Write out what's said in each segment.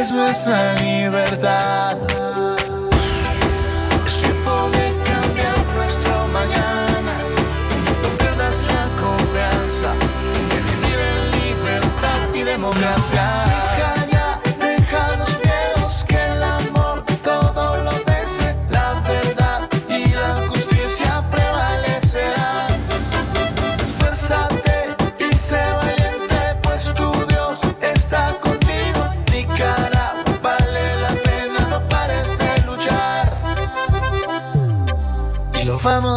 es nuestra libertad.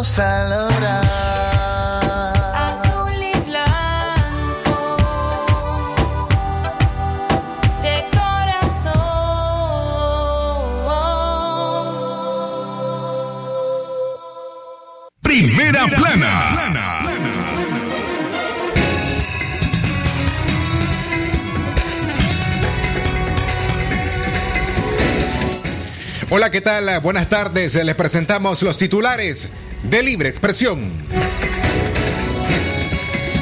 Vamos a lograr. Azul y blanco de corazón. Primera plana. Hola, ¿qué tal? Buenas tardes. Les presentamos los titulares de Libre Expresión.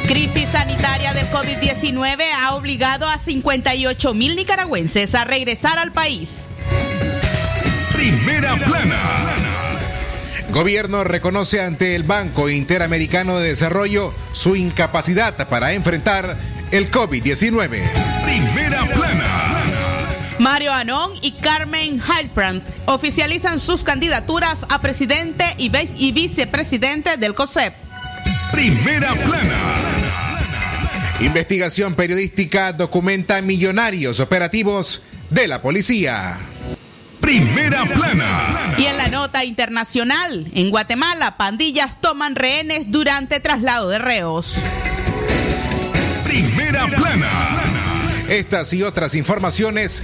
Crisis sanitaria del COVID-19 ha obligado a 58 mil nicaragüenses a regresar al país. Primera plana. Gobierno reconoce ante el Banco Interamericano de Desarrollo su incapacidad para enfrentar el COVID-19. Mario Anón y Carmen Heilbrand oficializan sus candidaturas a presidente y, y vicepresidente del COSEP. Primera plana. Investigación periodística documenta millonarios operativos de la policía. Primera plana. Y en la nota internacional, en Guatemala, pandillas toman rehenes durante traslado de reos. Primera plana. Estas y otras informaciones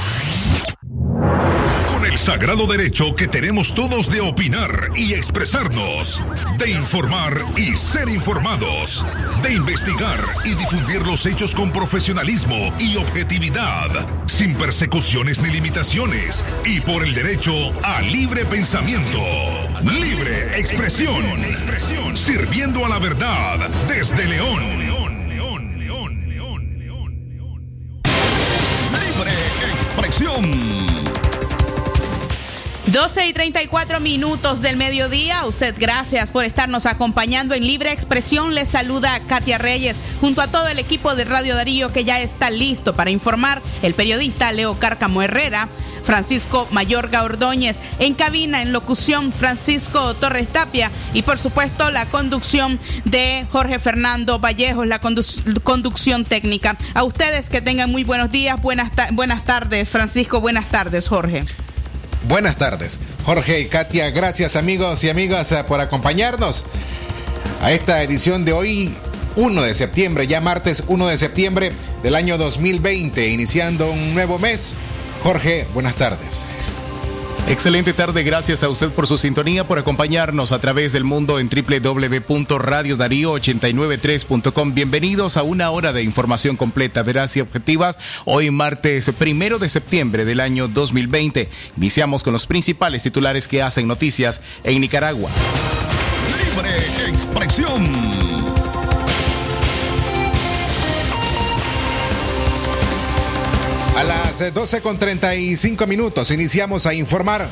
Sagrado derecho que tenemos todos de opinar y expresarnos, de informar y ser informados, de investigar y difundir los hechos con profesionalismo y objetividad, sin persecuciones ni limitaciones, y por el derecho a libre pensamiento, libre expresión, sirviendo a la verdad desde León. 12 y 34 minutos del mediodía. Usted, gracias por estarnos acompañando en Libre Expresión. Les saluda Katia Reyes junto a todo el equipo de Radio Darío que ya está listo para informar. El periodista Leo Cárcamo Herrera, Francisco Mayorga Ordóñez, en cabina, en locución, Francisco Torres Tapia y por supuesto la conducción de Jorge Fernando Vallejos, la condu- conducción técnica. A ustedes que tengan muy buenos días, buenas, buenas tardes, Francisco, buenas tardes, Jorge. Buenas tardes, Jorge y Katia. Gracias amigos y amigas eh, por acompañarnos a esta edición de hoy, 1 de septiembre, ya martes 1 de septiembre del año 2020, iniciando un nuevo mes. Jorge, buenas tardes. Excelente tarde, gracias a usted por su sintonía, por acompañarnos a través del mundo en www.radiodarío893.com. Bienvenidos a una hora de información completa, veraz y objetivas. Hoy martes primero de septiembre del año 2020. Iniciamos con los principales titulares que hacen noticias en Nicaragua. Libre expresión. A las eh, 12 con 35 minutos iniciamos a informar.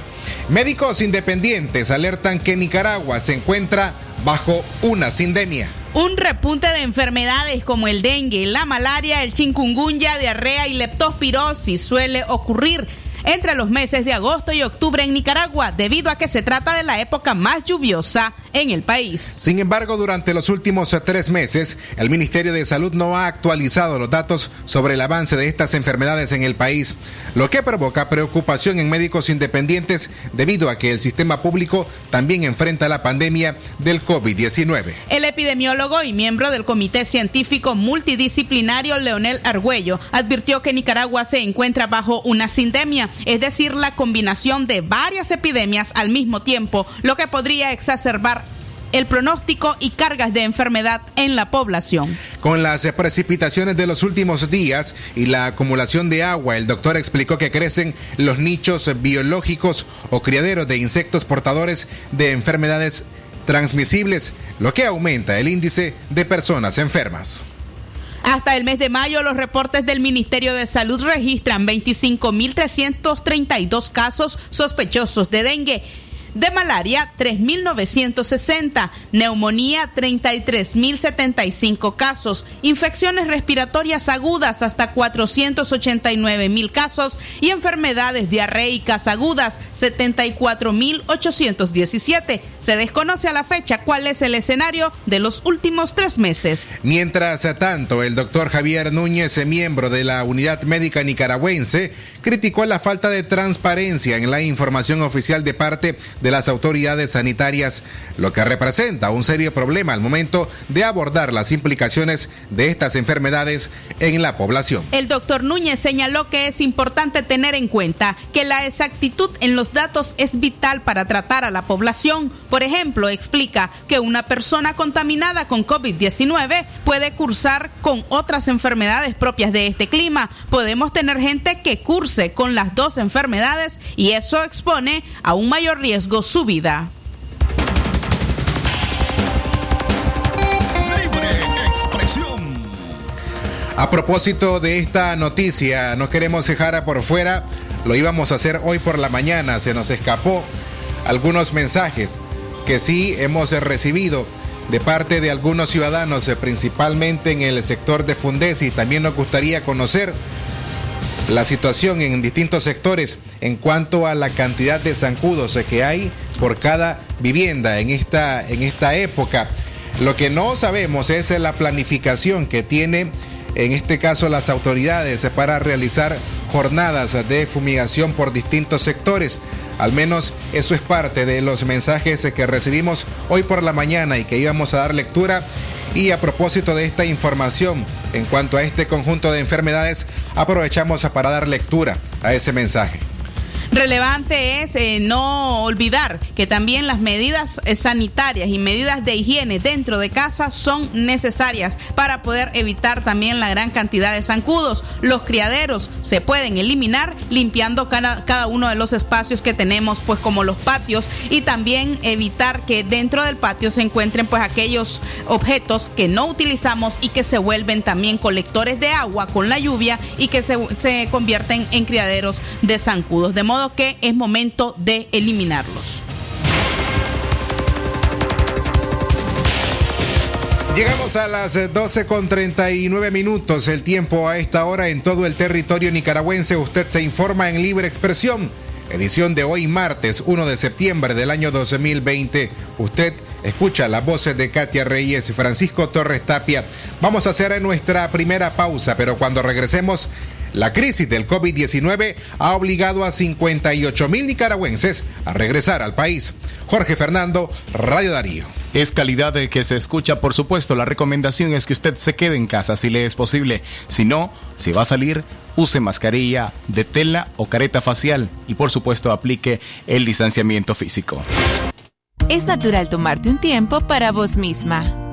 Médicos independientes alertan que Nicaragua se encuentra bajo una sindemia. Un repunte de enfermedades como el dengue, la malaria, el chikungunya, diarrea y leptospirosis suele ocurrir entre los meses de agosto y octubre en Nicaragua, debido a que se trata de la época más lluviosa en el país. Sin embargo, durante los últimos eh, tres meses, el Ministerio de Salud no ha actualizado los datos sobre el avance de estas enfermedades en el país, lo que provoca preocupación en médicos independientes debido a que el sistema público también enfrenta la pandemia del COVID-19. El epidemiólogo y miembro del Comité Científico Multidisciplinario Leonel Argüello advirtió que Nicaragua se encuentra bajo una sindemia, es decir, la combinación de varias epidemias al mismo tiempo, lo que podría exacerbar el pronóstico y cargas de enfermedad en la población. Con las precipitaciones de los últimos días y la acumulación de agua, el doctor explicó que crecen los nichos biológicos o criaderos de insectos portadores de enfermedades transmisibles, lo que aumenta el índice de personas enfermas. Hasta el mes de mayo, los reportes del Ministerio de Salud registran 25.332 casos sospechosos de dengue de malaria 3.960, neumonía 33.075 casos, infecciones respiratorias agudas hasta 489.000 casos y enfermedades diarreicas agudas 74.817. Se desconoce a la fecha cuál es el escenario de los últimos tres meses. Mientras tanto, el doctor Javier Núñez, miembro de la Unidad Médica Nicaragüense, criticó la falta de transparencia en la información oficial de parte de las autoridades sanitarias, lo que representa un serio problema al momento de abordar las implicaciones de estas enfermedades en la población. El doctor Núñez señaló que es importante tener en cuenta que la exactitud en los datos es vital para tratar a la población. Por ejemplo, explica que una persona contaminada con COVID-19 puede cursar con otras enfermedades propias de este clima. Podemos tener gente que curse con las dos enfermedades y eso expone a un mayor riesgo su vida. Libre expresión. A propósito de esta noticia, no queremos dejar por fuera, lo íbamos a hacer hoy por la mañana, se nos escapó algunos mensajes que sí hemos recibido de parte de algunos ciudadanos, eh, principalmente en el sector de Fundesi. También nos gustaría conocer la situación en distintos sectores en cuanto a la cantidad de zancudos que hay por cada vivienda en esta, en esta época. Lo que no sabemos es la planificación que tiene en este caso las autoridades para realizar jornadas de fumigación por distintos sectores. Al menos eso es parte de los mensajes que recibimos hoy por la mañana y que íbamos a dar lectura. Y a propósito de esta información en cuanto a este conjunto de enfermedades, aprovechamos para dar lectura a ese mensaje. Relevante es eh, no olvidar que también las medidas eh, sanitarias y medidas de higiene dentro de casa son necesarias para poder evitar también la gran cantidad de zancudos. Los criaderos se pueden eliminar limpiando cada, cada uno de los espacios que tenemos, pues como los patios, y también evitar que dentro del patio se encuentren pues aquellos objetos que no utilizamos y que se vuelven también colectores de agua con la lluvia y que se, se convierten en criaderos de zancudos. De modo que es momento de eliminarlos. Llegamos a las eh, 12 con 39 minutos, el tiempo a esta hora en todo el territorio nicaragüense. Usted se informa en Libre Expresión, edición de hoy martes 1 de septiembre del año 2020. Usted escucha las voces de Katia Reyes y Francisco Torres Tapia. Vamos a hacer nuestra primera pausa, pero cuando regresemos... La crisis del COVID-19 ha obligado a 58 mil nicaragüenses a regresar al país. Jorge Fernando, Radio Darío. Es calidad de que se escucha, por supuesto. La recomendación es que usted se quede en casa si le es posible. Si no, si va a salir, use mascarilla de tela o careta facial y por supuesto aplique el distanciamiento físico. Es natural tomarte un tiempo para vos misma.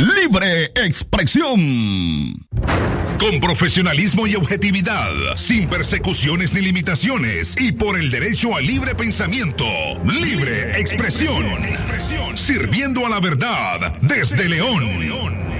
Libre expresión. Con profesionalismo y objetividad, sin persecuciones ni limitaciones y por el derecho al libre pensamiento. Libre expresión. Sirviendo a la verdad desde León.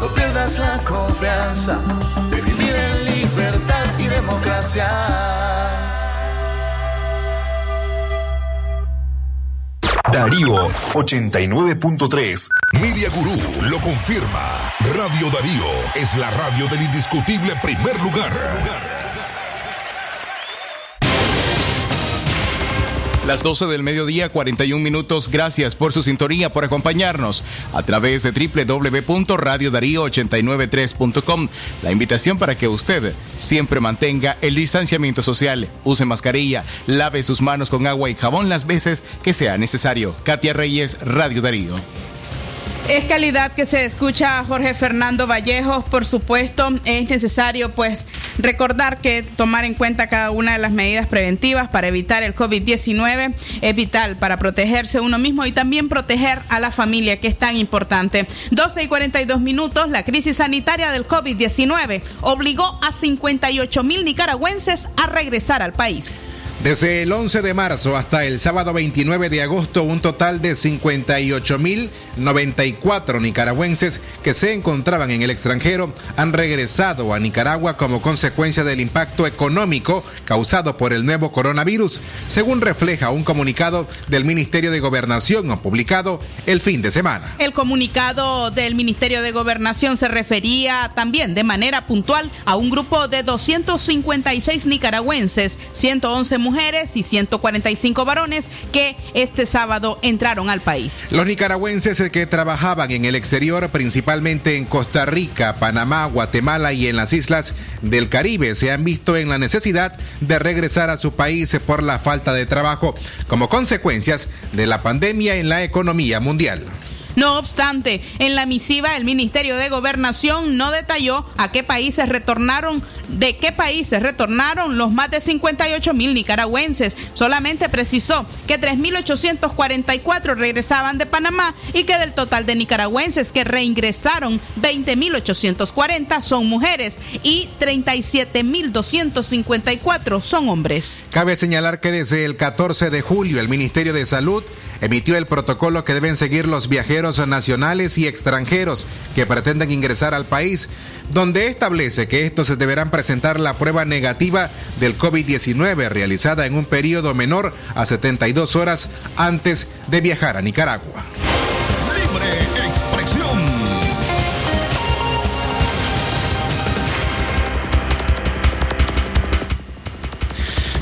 No pierdas la confianza de vivir en libertad y democracia. Darío 89.3. Media Gurú lo confirma. Radio Darío es la radio del indiscutible primer lugar. Las 12 del mediodía, 41 minutos. Gracias por su sintonía, por acompañarnos a través de www.radiodarío893.com. La invitación para que usted siempre mantenga el distanciamiento social, use mascarilla, lave sus manos con agua y jabón las veces que sea necesario. Katia Reyes, Radio Darío. Es calidad que se escucha a Jorge Fernando Vallejos, por supuesto, es necesario pues recordar que tomar en cuenta cada una de las medidas preventivas para evitar el COVID-19 es vital para protegerse uno mismo y también proteger a la familia, que es tan importante. 12 y 42 minutos, la crisis sanitaria del COVID-19 obligó a 58 mil nicaragüenses a regresar al país. Desde el 11 de marzo hasta el sábado 29 de agosto, un total de 58.094 nicaragüenses que se encontraban en el extranjero han regresado a Nicaragua como consecuencia del impacto económico causado por el nuevo coronavirus, según refleja un comunicado del Ministerio de Gobernación publicado el fin de semana. El comunicado del Ministerio de Gobernación se refería también de manera puntual a un grupo de 256 nicaragüenses, 111 mujeres y 145 varones que este sábado entraron al país. Los nicaragüenses que trabajaban en el exterior, principalmente en Costa Rica, Panamá, Guatemala y en las islas del Caribe, se han visto en la necesidad de regresar a su país por la falta de trabajo como consecuencias de la pandemia en la economía mundial. No obstante, en la misiva el Ministerio de Gobernación no detalló a qué países retornaron, de qué países retornaron los más de 58 mil nicaragüenses. Solamente precisó que 3.844 regresaban de Panamá y que del total de nicaragüenses que reingresaron, 20.840 son mujeres y 37.254 son hombres. Cabe señalar que desde el 14 de julio el Ministerio de Salud emitió el protocolo que deben seguir los viajeros nacionales y extranjeros que pretenden ingresar al país, donde establece que estos deberán presentar la prueba negativa del COVID-19 realizada en un periodo menor a 72 horas antes de viajar a Nicaragua.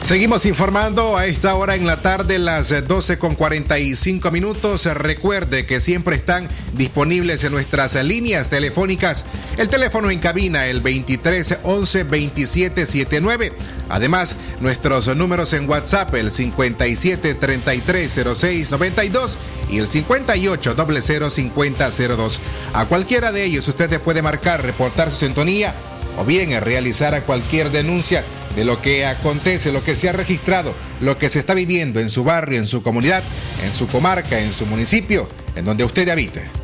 Seguimos informando a esta hora en la tarde, las 12 con 45 minutos. Recuerde que siempre están disponibles en nuestras líneas telefónicas. El teléfono en cabina, el 23 11 27 79. Además, nuestros números en WhatsApp, el 57 33 06 92 y el 58 00 50 02. A cualquiera de ellos usted puede marcar, reportar su sintonía o bien realizar cualquier denuncia de lo que acontece, lo que se ha registrado, lo que se está viviendo en su barrio, en su comunidad, en su comarca, en su municipio, en donde usted habite.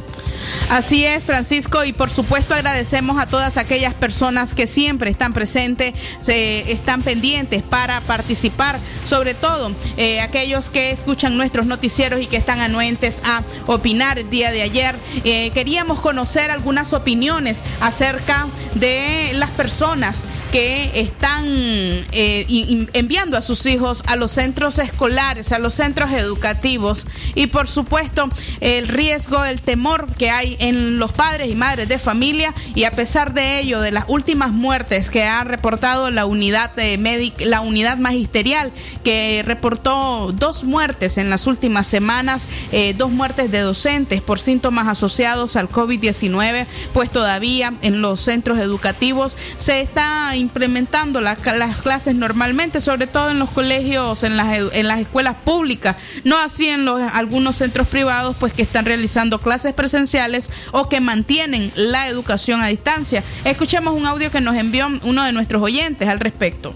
Así es, Francisco, y por supuesto agradecemos a todas aquellas personas que siempre están presentes, están pendientes para participar, sobre todo eh, aquellos que escuchan nuestros noticieros y que están anuentes a opinar el día de ayer. Eh, queríamos conocer algunas opiniones acerca de las personas que están eh, enviando a sus hijos a los centros escolares, a los centros educativos y por supuesto el riesgo, el temor que hay en los padres y madres de familia y a pesar de ello, de las últimas muertes que ha reportado la unidad de médica, la unidad magisterial que reportó dos muertes en las últimas semanas, eh, dos muertes de docentes por síntomas asociados al COVID-19, pues todavía en los centros educativos se está implementando las clases normalmente, sobre todo en los colegios, en las, en las escuelas públicas, no así en los, algunos centros privados, pues que están realizando clases presenciales o que mantienen la educación a distancia. Escuchemos un audio que nos envió uno de nuestros oyentes al respecto.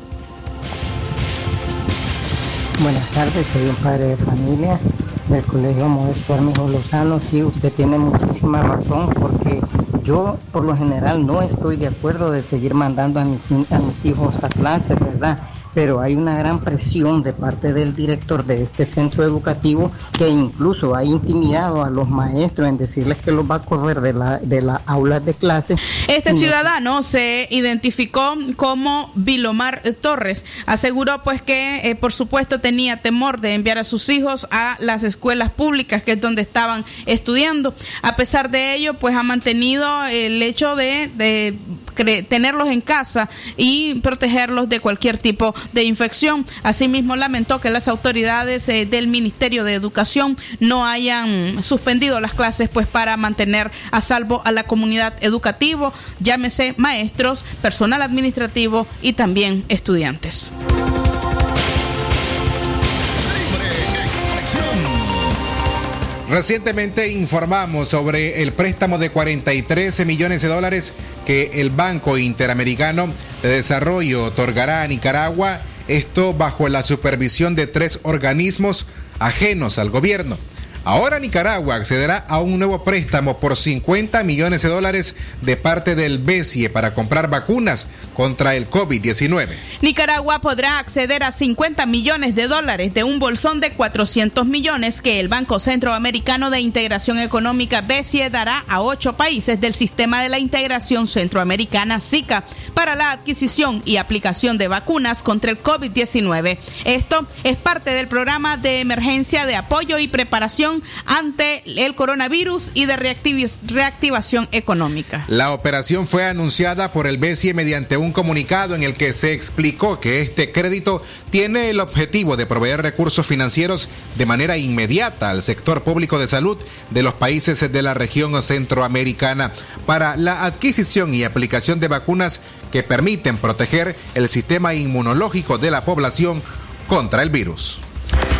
Buenas tardes, soy un padre de familia del Colegio Modesto Armijo Lozano. Sí, usted tiene muchísima razón porque yo por lo general no estoy de acuerdo de seguir mandando a mis, a mis hijos a clases, ¿verdad? Pero hay una gran presión de parte del director de este centro educativo que incluso ha intimidado a los maestros en decirles que los va a correr de la de las aulas de clase. Este ciudadano se identificó como Vilomar Torres. Aseguró pues que eh, por supuesto tenía temor de enviar a sus hijos a las escuelas públicas que es donde estaban estudiando. A pesar de ello pues ha mantenido el hecho de, de tenerlos en casa y protegerlos de cualquier tipo de infección. Asimismo, lamentó que las autoridades eh, del Ministerio de Educación no hayan suspendido las clases pues para mantener a salvo a la comunidad educativa, llámese maestros, personal administrativo y también estudiantes. Recientemente informamos sobre el préstamo de 43 millones de dólares que el Banco Interamericano de Desarrollo otorgará a Nicaragua, esto bajo la supervisión de tres organismos ajenos al gobierno. Ahora Nicaragua accederá a un nuevo préstamo por 50 millones de dólares de parte del BESIE para comprar vacunas contra el COVID-19. Nicaragua podrá acceder a 50 millones de dólares de un bolsón de 400 millones que el Banco Centroamericano de Integración Económica BESIE dará a ocho países del Sistema de la Integración Centroamericana SICA para la adquisición y aplicación de vacunas contra el COVID-19. Esto es parte del programa de emergencia de apoyo y preparación ante el coronavirus y de reactivación económica. La operación fue anunciada por el BCE mediante un comunicado en el que se explicó que este crédito tiene el objetivo de proveer recursos financieros de manera inmediata al sector público de salud de los países de la región centroamericana para la adquisición y aplicación de vacunas que permiten proteger el sistema inmunológico de la población contra el virus.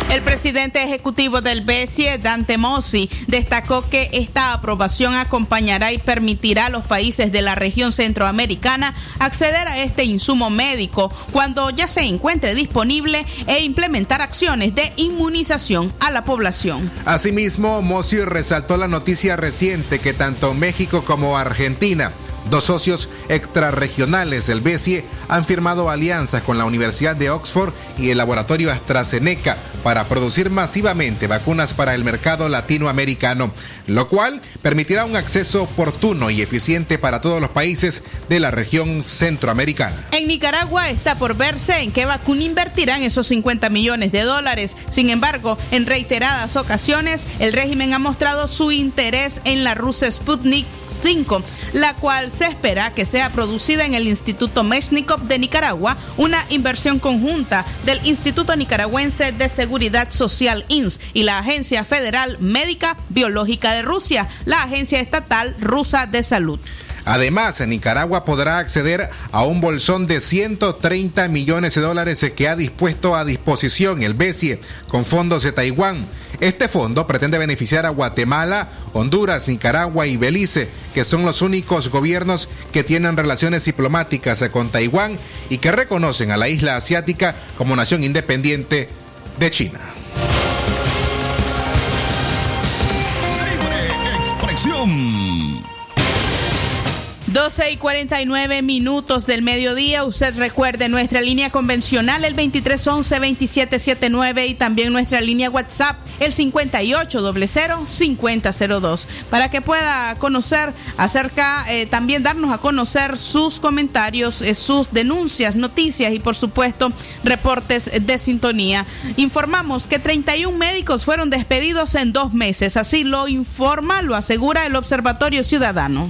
El presidente ejecutivo del BCE, Dante Mossi, destacó que esta aprobación acompañará y permitirá a los países de la región centroamericana acceder a este insumo médico cuando ya se encuentre disponible e implementar acciones de inmunización a la población. Asimismo, Mossi resaltó la noticia reciente que tanto México como Argentina Dos socios extrarregionales del BESIE han firmado alianzas con la Universidad de Oxford y el laboratorio AstraZeneca para producir masivamente vacunas para el mercado latinoamericano, lo cual permitirá un acceso oportuno y eficiente para todos los países de la región centroamericana. En Nicaragua está por verse en qué vacuna invertirán esos 50 millones de dólares. Sin embargo, en reiteradas ocasiones, el régimen ha mostrado su interés en la rusa Sputnik 5, la cual se espera que sea producida en el Instituto Meshnikov de Nicaragua, una inversión conjunta del Instituto Nicaragüense de Seguridad Social INS y la Agencia Federal Médica Biológica de Rusia, la Agencia Estatal Rusa de Salud. Además, Nicaragua podrá acceder a un bolsón de 130 millones de dólares que ha dispuesto a disposición el BESIE con fondos de Taiwán. Este fondo pretende beneficiar a Guatemala, Honduras, Nicaragua y Belice, que son los únicos gobiernos que tienen relaciones diplomáticas con Taiwán y que reconocen a la isla asiática como nación independiente de China. 12 y 49 minutos del mediodía. Usted recuerde nuestra línea convencional, el 2311-2779 y también nuestra línea WhatsApp, el 5800-5002, para que pueda conocer acerca, eh, también darnos a conocer sus comentarios, eh, sus denuncias, noticias y por supuesto reportes de sintonía. Informamos que 31 médicos fueron despedidos en dos meses. Así lo informa, lo asegura el Observatorio Ciudadano.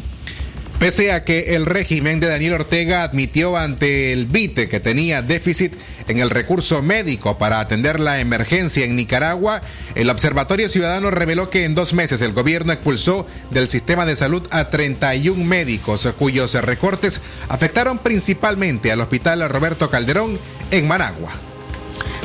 Pese a que el régimen de Daniel Ortega admitió ante el BITE que tenía déficit en el recurso médico para atender la emergencia en Nicaragua, el Observatorio Ciudadano reveló que en dos meses el gobierno expulsó del sistema de salud a 31 médicos cuyos recortes afectaron principalmente al Hospital Roberto Calderón en Managua.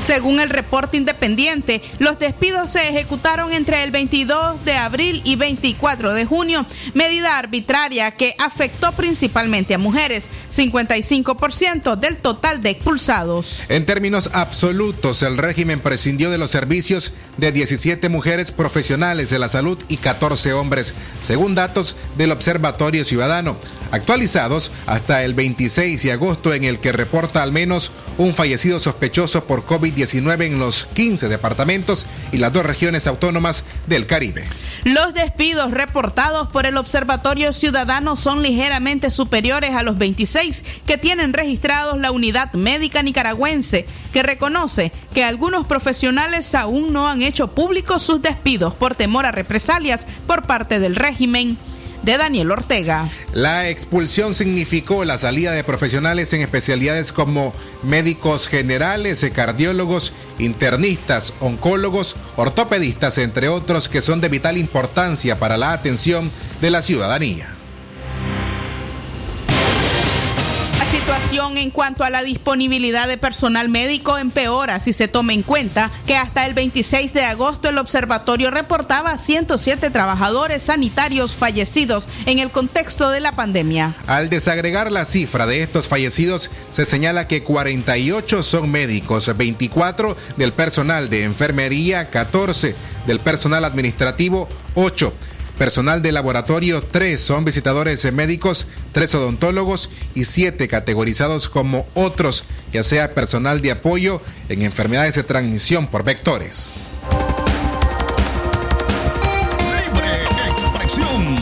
Según el reporte independiente, los despidos se ejecutaron entre el 22 de abril y 24 de junio, medida arbitraria que afectó principalmente a mujeres, 55% del total de expulsados. En términos absolutos, el régimen prescindió de los servicios de 17 mujeres profesionales de la salud y 14 hombres, según datos del Observatorio Ciudadano, actualizados hasta el 26 de agosto en el que reporta al menos un fallecido sospechoso por COVID-19 en los 15 departamentos y las dos regiones autónomas del Caribe. Los despidos reportados por el Observatorio Ciudadano son ligeramente superiores a los 26 que tienen registrados la Unidad Médica Nicaragüense, que reconoce que algunos profesionales aún no han hecho públicos sus despidos por temor a represalias por parte del régimen de Daniel Ortega. La expulsión significó la salida de profesionales en especialidades como médicos generales, cardiólogos, internistas, oncólogos, ortopedistas, entre otros que son de vital importancia para la atención de la ciudadanía. Situación en cuanto a la disponibilidad de personal médico empeora si se toma en cuenta que hasta el 26 de agosto el observatorio reportaba 107 trabajadores sanitarios fallecidos en el contexto de la pandemia. Al desagregar la cifra de estos fallecidos, se señala que 48 son médicos, 24 del personal de enfermería, 14 del personal administrativo, 8 Personal de laboratorio, tres son visitadores médicos, tres odontólogos y siete categorizados como otros, ya sea personal de apoyo en enfermedades de transmisión por vectores. expresión.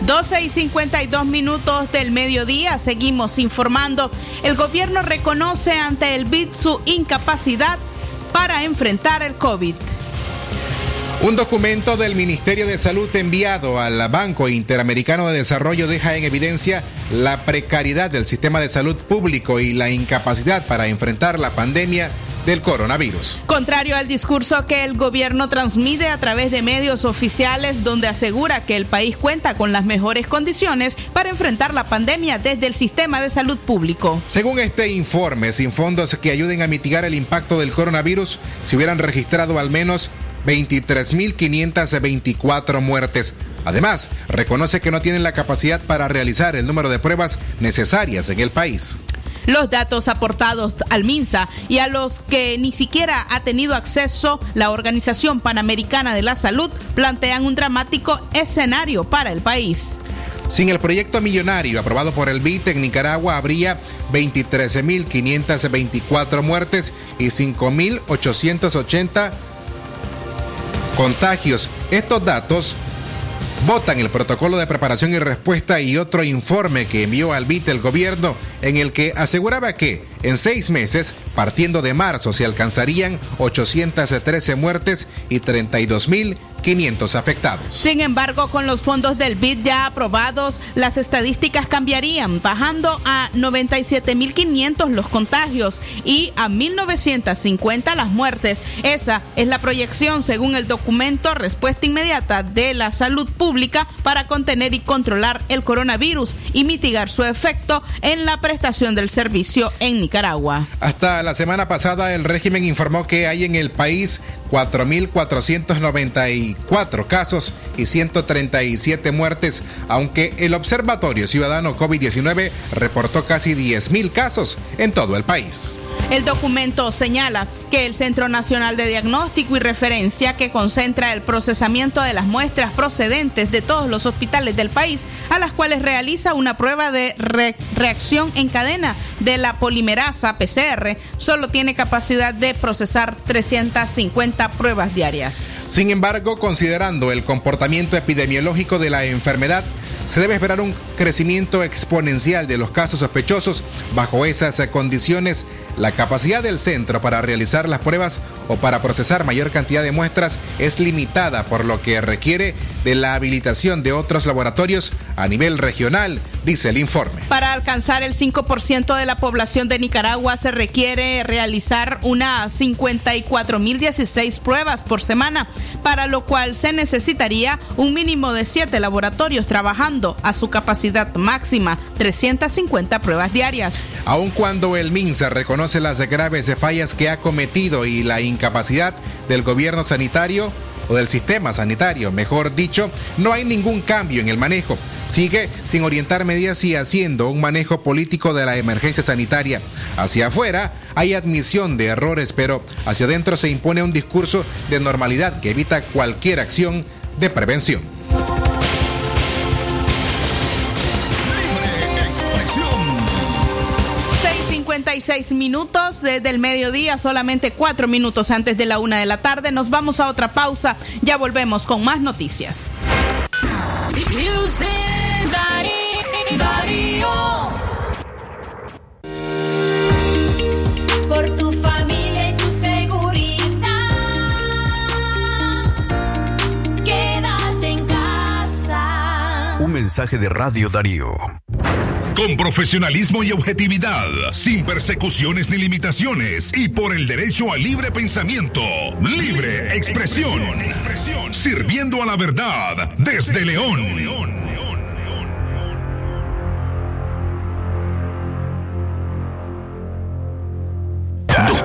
12 y 52 minutos del mediodía, seguimos informando. El gobierno reconoce ante el BID su incapacidad para enfrentar el COVID. Un documento del Ministerio de Salud enviado al Banco Interamericano de Desarrollo deja en evidencia la precariedad del sistema de salud público y la incapacidad para enfrentar la pandemia del coronavirus. Contrario al discurso que el gobierno transmite a través de medios oficiales donde asegura que el país cuenta con las mejores condiciones para enfrentar la pandemia desde el sistema de salud público. Según este informe, sin fondos que ayuden a mitigar el impacto del coronavirus, se hubieran registrado al menos 23.524 muertes. Además, reconoce que no tienen la capacidad para realizar el número de pruebas necesarias en el país. Los datos aportados al MINSA y a los que ni siquiera ha tenido acceso la Organización Panamericana de la Salud plantean un dramático escenario para el país. Sin el proyecto millonario aprobado por el BIT en Nicaragua habría 23.524 muertes y 5.880 contagios. Estos datos votan el protocolo de preparación y respuesta y otro informe que envió al BIT el gobierno en el que aseguraba que en seis meses, partiendo de marzo, se alcanzarían 813 muertes y 32 mil 500 afectados. Sin embargo, con los fondos del BID ya aprobados, las estadísticas cambiarían, bajando a 97.500 los contagios y a 1.950 las muertes. Esa es la proyección según el documento Respuesta Inmediata de la Salud Pública para contener y controlar el coronavirus y mitigar su efecto en la prestación del servicio en Nicaragua. Hasta la semana pasada, el régimen informó que hay en el país 4.494 casos y 137 muertes, aunque el Observatorio Ciudadano COVID-19 reportó casi 10.000 casos en todo el país. El documento señala que el Centro Nacional de Diagnóstico y Referencia, que concentra el procesamiento de las muestras procedentes de todos los hospitales del país, a las cuales realiza una prueba de re reacción en cadena de la polimerasa PCR, solo tiene capacidad de procesar 350 pruebas diarias. Sin embargo, considerando el comportamiento epidemiológico de la enfermedad, se debe esperar un crecimiento exponencial de los casos sospechosos. Bajo esas condiciones, La capacidad del centro para realizar las pruebas o para procesar mayor cantidad de muestras es limitada, por lo que requiere de la habilitación de otros laboratorios a nivel regional, dice el informe. Para alcanzar el 5% de la población de Nicaragua se requiere realizar unas 54.016 pruebas por semana, para lo cual se necesitaría un mínimo de 7 laboratorios trabajando a su capacidad máxima, 350 pruebas diarias. Aun cuando el MINSA reconoce las graves fallas que ha cometido y la incapacidad del gobierno sanitario, o del sistema sanitario, mejor dicho, no hay ningún cambio en el manejo. Sigue sin orientar medidas y haciendo un manejo político de la emergencia sanitaria. Hacia afuera hay admisión de errores, pero hacia adentro se impone un discurso de normalidad que evita cualquier acción de prevención. 56 minutos desde el mediodía, solamente cuatro minutos antes de la una de la tarde. Nos vamos a otra pausa. Ya volvemos con más noticias. Por tu familia y tu seguridad. Quédate en casa. Un mensaje de Radio Darío. Con profesionalismo y objetividad, sin persecuciones ni limitaciones y por el derecho al libre pensamiento, libre expresión, sirviendo a la verdad desde León.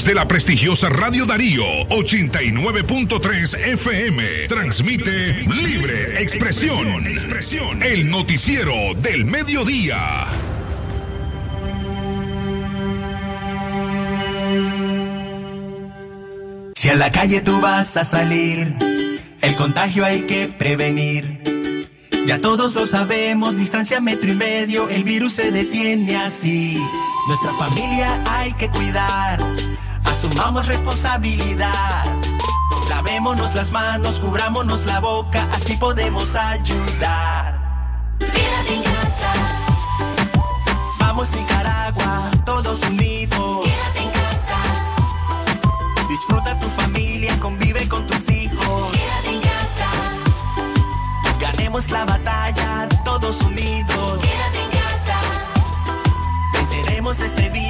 Desde la prestigiosa Radio Darío 89.3 FM transmite Libre Expresión, el noticiero del mediodía. Si a la calle tú vas a salir, el contagio hay que prevenir. Ya todos lo sabemos, distancia metro y medio, el virus se detiene así. Nuestra familia hay que cuidar, asumamos responsabilidad. Lavémonos las manos, cubrámonos la boca, así podemos ayudar. Vamos Nicaragua, todos unidos. Quédate en casa. Disfruta tu familia, convive con tus hijos. Quédate en casa. Ganemos la batalla, todos unidos. Quédate en casa. Venceremos este virus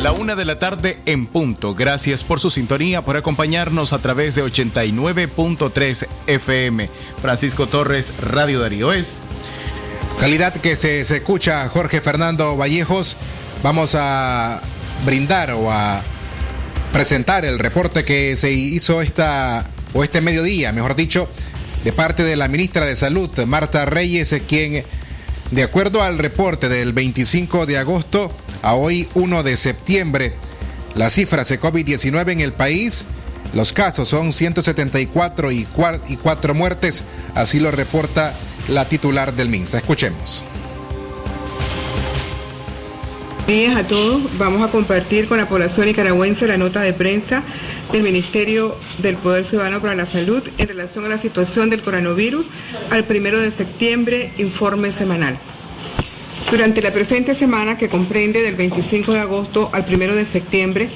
La una de la tarde en punto. Gracias por su sintonía, por acompañarnos a través de 89.3 FM. Francisco Torres, Radio Darío es. Calidad que se, se escucha Jorge Fernando Vallejos. Vamos a brindar o a presentar el reporte que se hizo esta o este mediodía, mejor dicho, de parte de la ministra de Salud, Marta Reyes, quien, de acuerdo al reporte del 25 de agosto a hoy 1 de septiembre, las cifras de COVID-19 en el país. Los casos son 174 y 4 muertes, así lo reporta la titular del MINSA. Escuchemos. Días a todos. Vamos a compartir con la población nicaragüense la nota de prensa del Ministerio del Poder Ciudadano para la Salud en relación a la situación del coronavirus al primero de septiembre, informe semanal. Durante la presente semana, que comprende del 25 de agosto al primero de septiembre,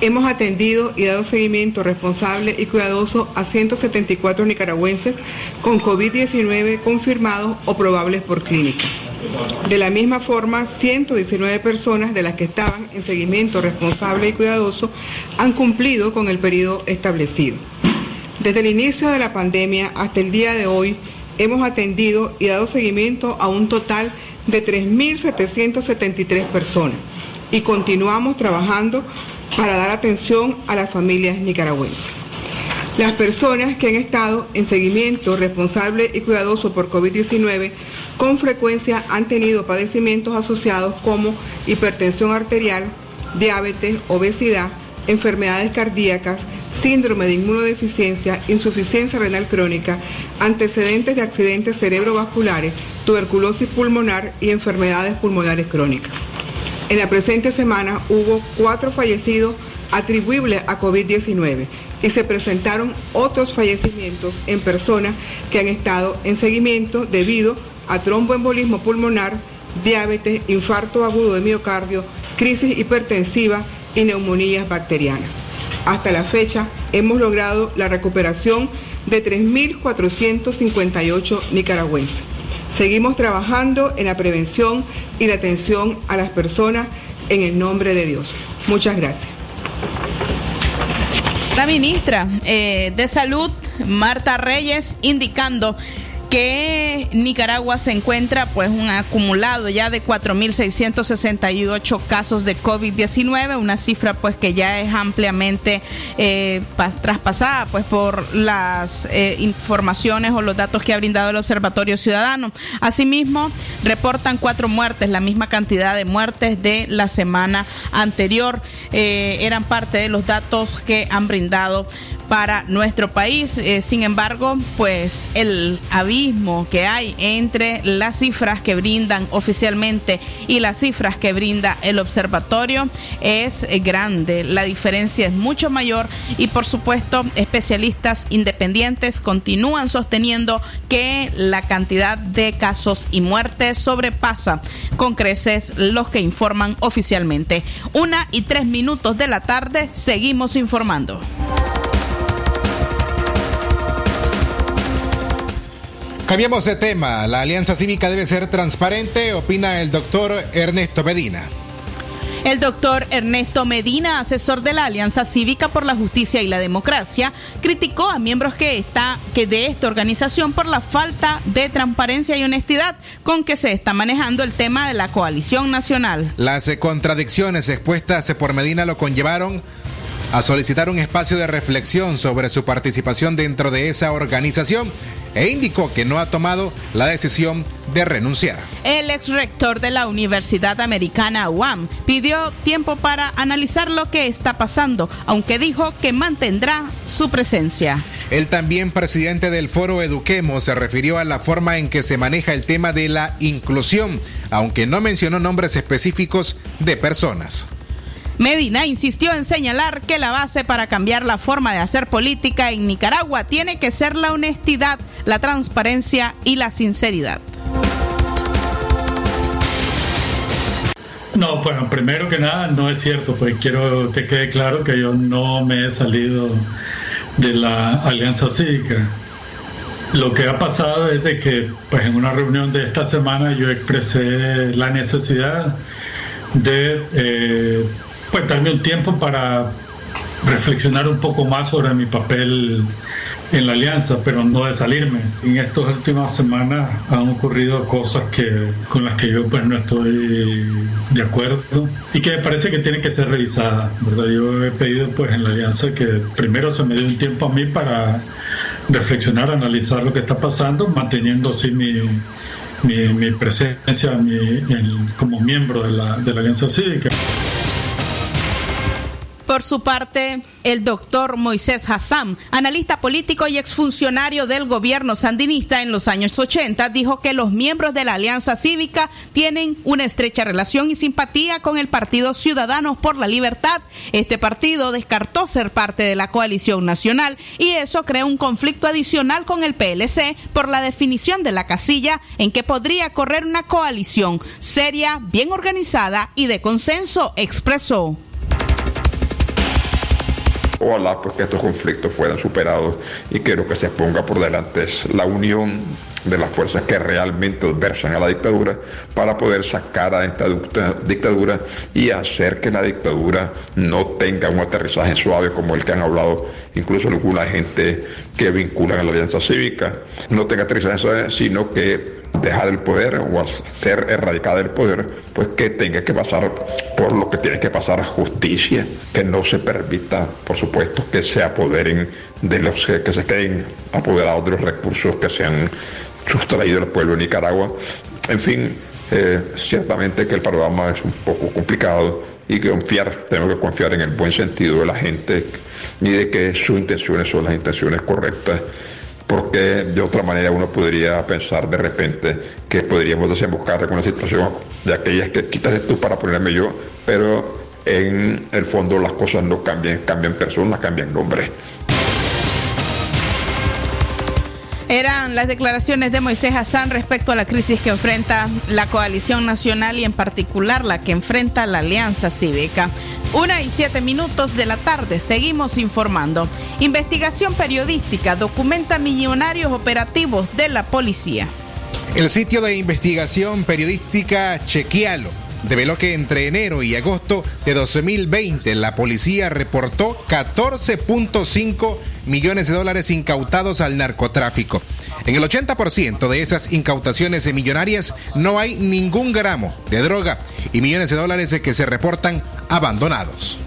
hemos atendido y dado seguimiento responsable y cuidadoso a 174 nicaragüenses con COVID-19 confirmados o probables por clínica. De la misma forma, 119 personas de las que estaban en seguimiento responsable y cuidadoso han cumplido con el periodo establecido. Desde el inicio de la pandemia hasta el día de hoy, hemos atendido y dado seguimiento a un total de 3.773 personas y continuamos trabajando para dar atención a las familias nicaragüenses. Las personas que han estado en seguimiento responsable y cuidadoso por COVID-19 con frecuencia han tenido padecimientos asociados como hipertensión arterial, diabetes, obesidad, enfermedades cardíacas, síndrome de inmunodeficiencia, insuficiencia renal crónica, antecedentes de accidentes cerebrovasculares, tuberculosis pulmonar y enfermedades pulmonares crónicas. En la presente semana hubo cuatro fallecidos atribuibles a COVID-19 y se presentaron otros fallecimientos en personas que han estado en seguimiento debido a tromboembolismo pulmonar, diabetes, infarto agudo de miocardio, crisis hipertensiva y neumonías bacterianas. Hasta la fecha hemos logrado la recuperación de 3.458 nicaragüenses. Seguimos trabajando en la prevención y la atención a las personas en el nombre de Dios. Muchas gracias. La ministra eh, de Salud, Marta Reyes, indicando que Nicaragua se encuentra pues un acumulado ya de 4.668 casos de COVID-19, una cifra pues que ya es ampliamente eh, traspasada pues por las eh, informaciones o los datos que ha brindado el Observatorio Ciudadano. Asimismo, reportan cuatro muertes, la misma cantidad de muertes de la semana anterior. Eh, eran parte de los datos que han brindado para nuestro país. Eh, sin embargo, pues el abismo que hay entre las cifras que brindan oficialmente y las cifras que brinda el observatorio es eh, grande. La diferencia es mucho mayor y por supuesto especialistas independientes continúan sosteniendo que la cantidad de casos y muertes sobrepasa con creces los que informan oficialmente. Una y tres minutos de la tarde, seguimos informando. Cambiamos de tema. La alianza cívica debe ser transparente, opina el doctor Ernesto Medina. El doctor Ernesto Medina, asesor de la Alianza Cívica por la Justicia y la Democracia, criticó a miembros que, está, que de esta organización por la falta de transparencia y honestidad con que se está manejando el tema de la coalición nacional. Las contradicciones expuestas por Medina lo conllevaron a solicitar un espacio de reflexión sobre su participación dentro de esa organización e indicó que no ha tomado la decisión de renunciar. El ex rector de la Universidad Americana UAM pidió tiempo para analizar lo que está pasando, aunque dijo que mantendrá su presencia. El también presidente del foro Eduquemos se refirió a la forma en que se maneja el tema de la inclusión, aunque no mencionó nombres específicos de personas. Medina insistió en señalar que la base para cambiar la forma de hacer política en Nicaragua tiene que ser la honestidad, la transparencia y la sinceridad. No, bueno, primero que nada no es cierto, pues quiero que quede claro que yo no me he salido de la Alianza Cívica. Lo que ha pasado es de que pues en una reunión de esta semana yo expresé la necesidad de eh, pues darme un tiempo para reflexionar un poco más sobre mi papel en la alianza, pero no de salirme. En estas últimas semanas han ocurrido cosas que con las que yo pues no estoy de acuerdo y que me parece que tienen que ser revisadas, ¿verdad? Yo he pedido pues en la alianza que primero se me dé un tiempo a mí para reflexionar, analizar lo que está pasando, manteniendo así mi, mi, presencia como miembro de la, de la alianza cívica. Por su parte, el doctor Moisés Hassan, analista político y exfuncionario del gobierno sandinista en los años 80, dijo que los miembros de la Alianza Cívica tienen una estrecha relación y simpatía con el Partido Ciudadanos por la Libertad. Este partido descartó ser parte de la coalición nacional y eso crea un conflicto adicional con el PLC por la definición de la casilla en que podría correr una coalición seria, bien organizada y de consenso, expresó. Ojalá pues que estos conflictos fueran superados y que lo que se ponga por delante es la unión de las fuerzas que realmente adversan a la dictadura para poder sacar a esta dictadura y hacer que la dictadura no tenga un aterrizaje suave como el que han hablado incluso alguna gente que vinculan a la alianza cívica, no tenga aterrizaje suave, sino que dejar el poder o ser erradicada del poder, pues que tenga que pasar por lo que tiene que pasar justicia, que no se permita, por supuesto, que se apoderen de los que, se queden apoderados de los recursos que se han sustraído al pueblo de Nicaragua. En fin, eh, ciertamente que el panorama es un poco complicado y que confiar, tenemos que confiar en el buen sentido de la gente y de que sus intenciones son las intenciones correctas porque de otra manera uno podría pensar de repente que podríamos desembocar en una situación de aquellas que quitas tú para ponerme yo, pero en el fondo las cosas no cambian, cambian personas, cambian nombres. Eran las declaraciones de Moisés Hassan respecto a la crisis que enfrenta la coalición nacional y en particular la que enfrenta la alianza cívica. Una y siete minutos de la tarde, seguimos informando. Investigación periodística documenta millonarios operativos de la policía. El sitio de investigación periodística Chequialo develó que entre enero y agosto de 2020 la policía reportó 14.5 millones de dólares incautados al narcotráfico. En el 80% de esas incautaciones de millonarias no hay ningún gramo de droga y millones de dólares que se reportan abandonados.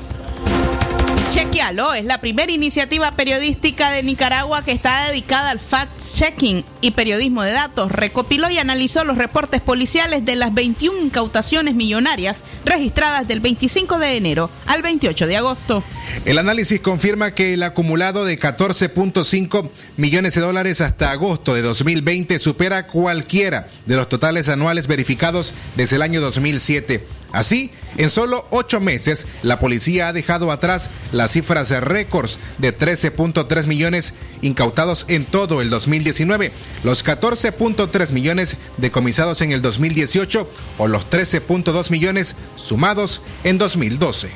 Chequealo es la primera iniciativa periodística de Nicaragua que está dedicada al fact-checking y periodismo de datos. Recopiló y analizó los reportes policiales de las 21 incautaciones millonarias registradas del 25 de enero al 28 de agosto. El análisis confirma que el acumulado de 14.5 millones de dólares hasta agosto de 2020 supera cualquiera de los totales anuales verificados desde el año 2007. Así, en solo ocho meses, la policía ha dejado atrás las cifras de récords de 13.3 millones incautados en todo el 2019, los 14.3 millones decomisados en el 2018 o los 13.2 millones sumados en 2012.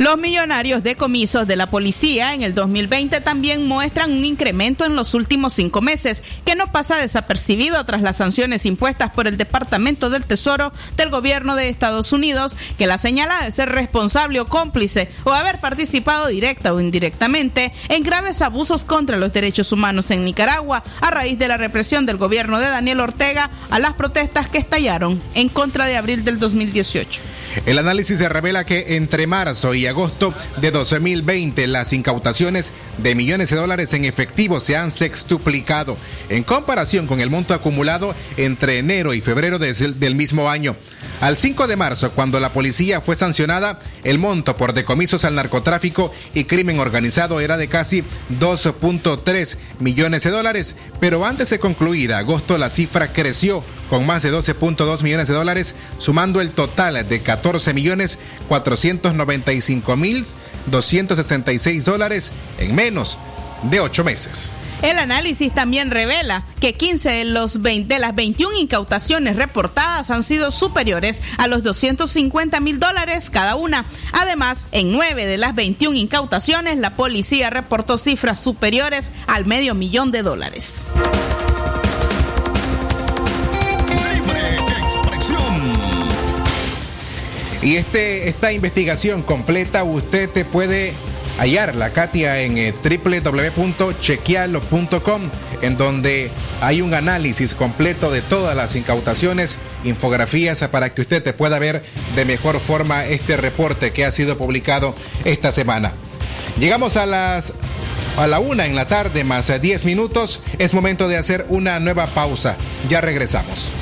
Los millonarios decomisos de la policía en el 2020 también muestran un incremento en los últimos cinco meses, que no pasa desapercibido tras las sanciones impuestas por el Departamento del Tesoro del gobierno de Estados Unidos, que la señala de ser responsable o cómplice o haber participado directa o indirectamente en graves abusos contra los derechos humanos en Nicaragua a raíz de la represión del gobierno de Daniel Ortega a las protestas que estallaron en contra de abril del 2018. El análisis se revela que entre marzo y agosto de 2020 las incautaciones de millones de dólares en efectivo se han sextuplicado en comparación con el monto acumulado entre enero y febrero del mismo año. Al 5 de marzo, cuando la policía fue sancionada, el monto por decomisos al narcotráfico y crimen organizado era de casi 2.3 millones de dólares, pero antes de concluir agosto la cifra creció con más de 12.2 millones de dólares, sumando el total de 14 millones 495 mil 266 dólares en menos de ocho meses. El análisis también revela que 15 de, los 20, de las 21 incautaciones reportadas han sido superiores a los 250 mil dólares cada una. Además, en 9 de las 21 incautaciones, la policía reportó cifras superiores al medio millón de dólares. Y este, esta investigación completa usted te puede hallarla, Katia, en eh, www.chequialo.com, en donde hay un análisis completo de todas las incautaciones, infografías para que usted te pueda ver de mejor forma este reporte que ha sido publicado esta semana. Llegamos a las a la una en la tarde más 10 minutos. Es momento de hacer una nueva pausa. Ya regresamos.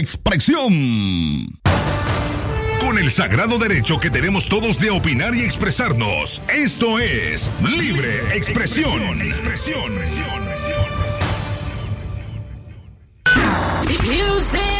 Expresión. Con el sagrado derecho que tenemos todos de opinar y expresarnos. Esto es Libre Expresión. Expresión. Por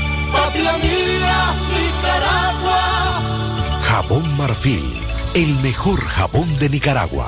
Nicaragua. Jabón Marfil, el mejor jabón de Nicaragua.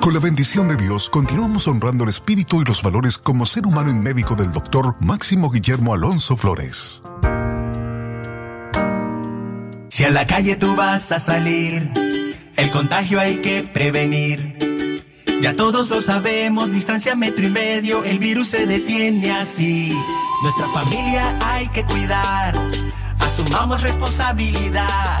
Con la bendición de Dios, continuamos honrando el espíritu y los valores como ser humano y médico del doctor Máximo Guillermo Alonso Flores. Si a la calle tú vas a salir, el contagio hay que prevenir. Ya todos lo sabemos, distancia metro y medio, el virus se detiene así. Nuestra familia hay que cuidar, asumamos responsabilidad.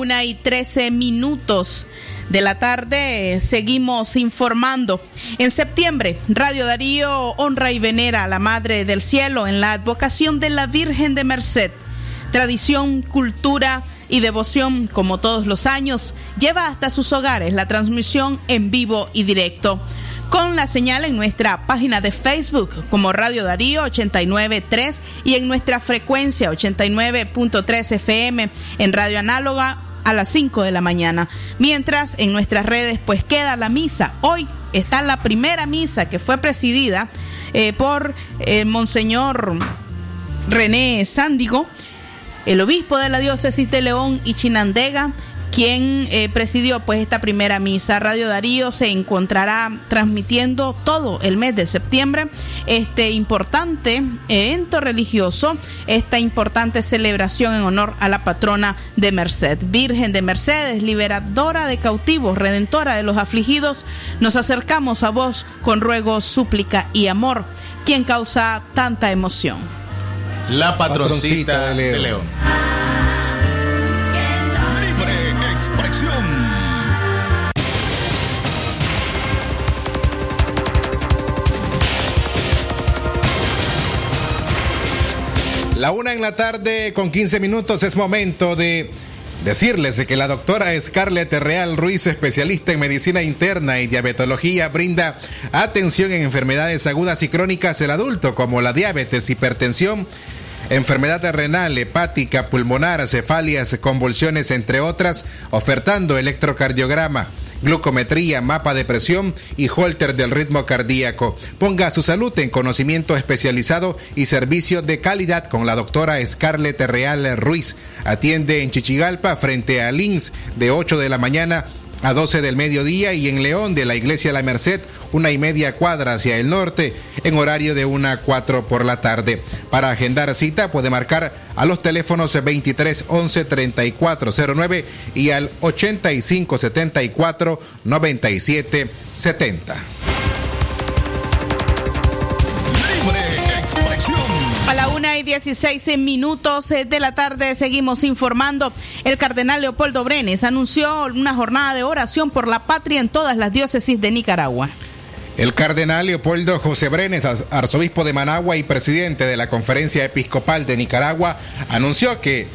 Una y trece minutos de la tarde seguimos informando. En septiembre, Radio Darío honra y venera a la Madre del Cielo en la advocación de la Virgen de Merced. Tradición, cultura y devoción, como todos los años, lleva hasta sus hogares la transmisión en vivo y directo con la señal en nuestra página de Facebook como Radio Darío 893 y en nuestra frecuencia 89.3 FM en Radio Análoga a las 5 de la mañana. Mientras en nuestras redes pues queda la misa. Hoy está la primera misa que fue presidida eh, por el Monseñor René Sándigo, el obispo de la diócesis de León y Chinandega, quien eh, presidió pues esta primera misa. Radio Darío se encontrará transmitiendo todo el mes de septiembre este importante evento religioso, esta importante celebración en honor a la patrona de Merced, Virgen de Mercedes, liberadora de cautivos, redentora de los afligidos. Nos acercamos a vos con ruego, súplica y amor, quien causa tanta emoción. La patroncita, de León. La una en la tarde con 15 minutos es momento de Decirles que la doctora Scarlett Real Ruiz, especialista en medicina interna y diabetología, brinda atención en enfermedades agudas y crónicas del adulto, como la diabetes, hipertensión, enfermedad renal, hepática, pulmonar, cefalias, convulsiones, entre otras, ofertando electrocardiograma glucometría, mapa de presión y holter del ritmo cardíaco. Ponga su salud en conocimiento especializado y servicio de calidad con la doctora Scarlett Real Ruiz. Atiende en Chichigalpa frente a Lins de 8 de la mañana a 12 del mediodía y en León de la Iglesia La Merced, una y media cuadra hacia el norte, en horario de una a 4 por la tarde. Para agendar cita puede marcar a los teléfonos 23 11 3409 y al 85 74 97 70. Y 16 minutos de la tarde seguimos informando. El cardenal Leopoldo Brenes anunció una jornada de oración por la patria en todas las diócesis de Nicaragua. El cardenal Leopoldo José Brenes, arzobispo de Managua y presidente de la Conferencia Episcopal de Nicaragua, anunció que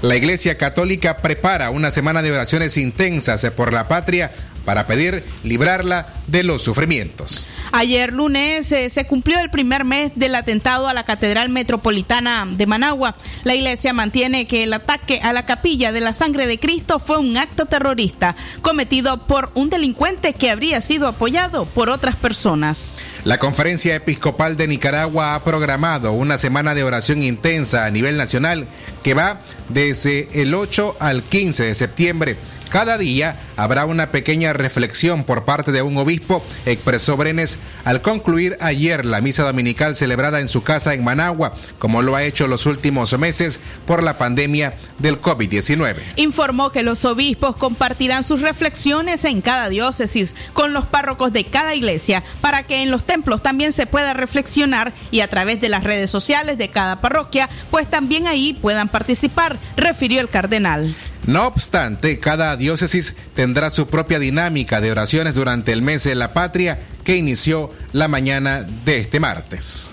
la Iglesia Católica prepara una semana de oraciones intensas por la patria para pedir librarla de los sufrimientos. Ayer lunes eh, se cumplió el primer mes del atentado a la Catedral Metropolitana de Managua. La iglesia mantiene que el ataque a la capilla de la sangre de Cristo fue un acto terrorista cometido por un delincuente que habría sido apoyado por otras personas. La Conferencia Episcopal de Nicaragua ha programado una semana de oración intensa a nivel nacional que va desde el 8 al 15 de septiembre. Cada día habrá una pequeña reflexión por parte de un obispo, expresó Brenes al concluir ayer la misa dominical celebrada en su casa en Managua, como lo ha hecho los últimos meses por la pandemia del COVID-19. Informó que los obispos compartirán sus reflexiones en cada diócesis con los párrocos de cada iglesia para que en los templos también se pueda reflexionar y a través de las redes sociales de cada parroquia, pues también ahí puedan participar, refirió el cardenal. No obstante, cada diócesis tendrá su propia dinámica de oraciones durante el mes de la patria que inició la mañana de este martes.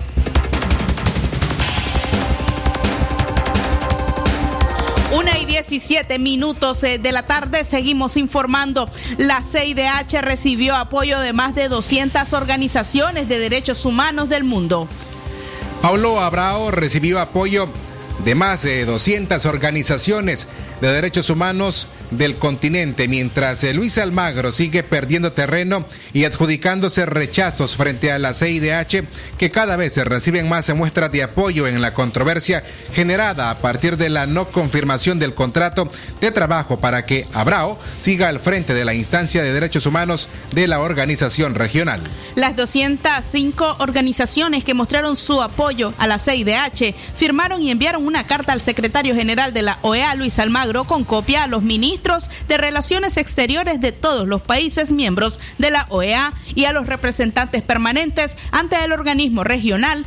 Una y 17 minutos eh, de la tarde seguimos informando. La CIDH recibió apoyo de más de 200 organizaciones de derechos humanos del mundo. Paulo Abrao recibió apoyo de más de 200 organizaciones de derechos humanos del continente, mientras eh, Luis Almagro sigue perdiendo terreno y adjudicándose rechazos frente a la CIDH, que cada vez se reciben más muestras de apoyo en la controversia generada a partir de la no confirmación del contrato de trabajo para que Abrao siga al frente de la instancia de derechos humanos de la organización regional. Las 205 organizaciones que mostraron su apoyo a la CIDH firmaron y enviaron una carta al secretario general de la OEA, Luis Almagro, con copia a los ministros de Relaciones Exteriores de todos los países miembros de la OEA y a los representantes permanentes ante el organismo regional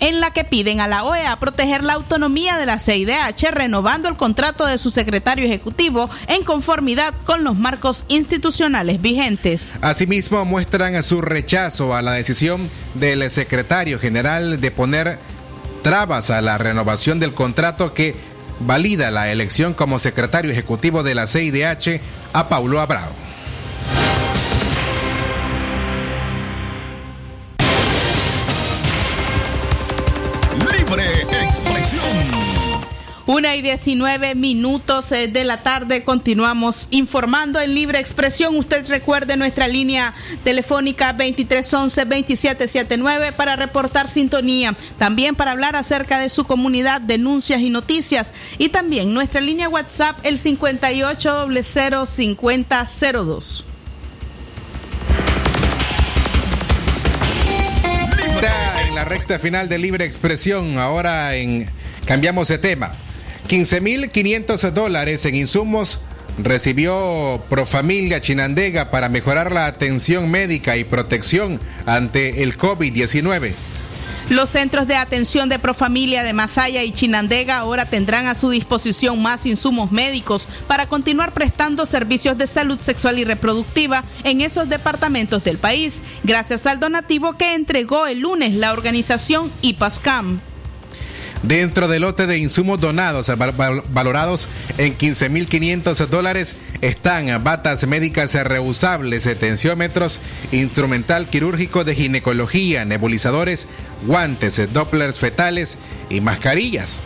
en la que piden a la OEA proteger la autonomía de la CIDH, renovando el contrato de su secretario ejecutivo en conformidad con los marcos institucionales vigentes. Asimismo, muestran su rechazo a la decisión del secretario general de poner trabas a la renovación del contrato que valida la elección como secretario ejecutivo de la CIDH a Paulo Abrao. Una y 19 minutos eh, de la tarde continuamos informando en libre expresión. Usted recuerde nuestra línea telefónica 2311-2779 para reportar sintonía, también para hablar acerca de su comunidad, denuncias y noticias. Y también nuestra línea WhatsApp el 58005002. En la recta final de libre expresión, ahora en cambiamos de tema. 15.500 dólares en insumos recibió Profamilia Chinandega para mejorar la atención médica y protección ante el COVID-19. Los centros de atención de Profamilia de Masaya y Chinandega ahora tendrán a su disposición más insumos médicos para continuar prestando servicios de salud sexual y reproductiva en esos departamentos del país, gracias al donativo que entregó el lunes la organización IPASCAM. Dentro del lote de insumos donados valorados en 15.500 dólares están batas médicas reusables, tensiómetros, instrumental quirúrgico de ginecología, nebulizadores, guantes, dopplers fetales y mascarillas.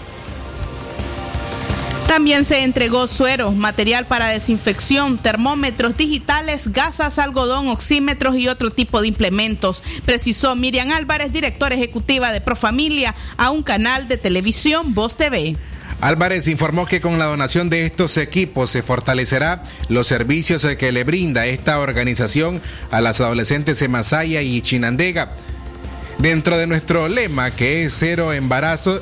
También se entregó suero, material para desinfección, termómetros digitales, gasas, algodón, oxímetros y otro tipo de implementos, precisó Miriam Álvarez, directora ejecutiva de Profamilia, a un canal de televisión Voz TV. Álvarez informó que con la donación de estos equipos se fortalecerá los servicios que le brinda esta organización a las adolescentes de Masaya y Chinandega. Dentro de nuestro lema, que es cero embarazo,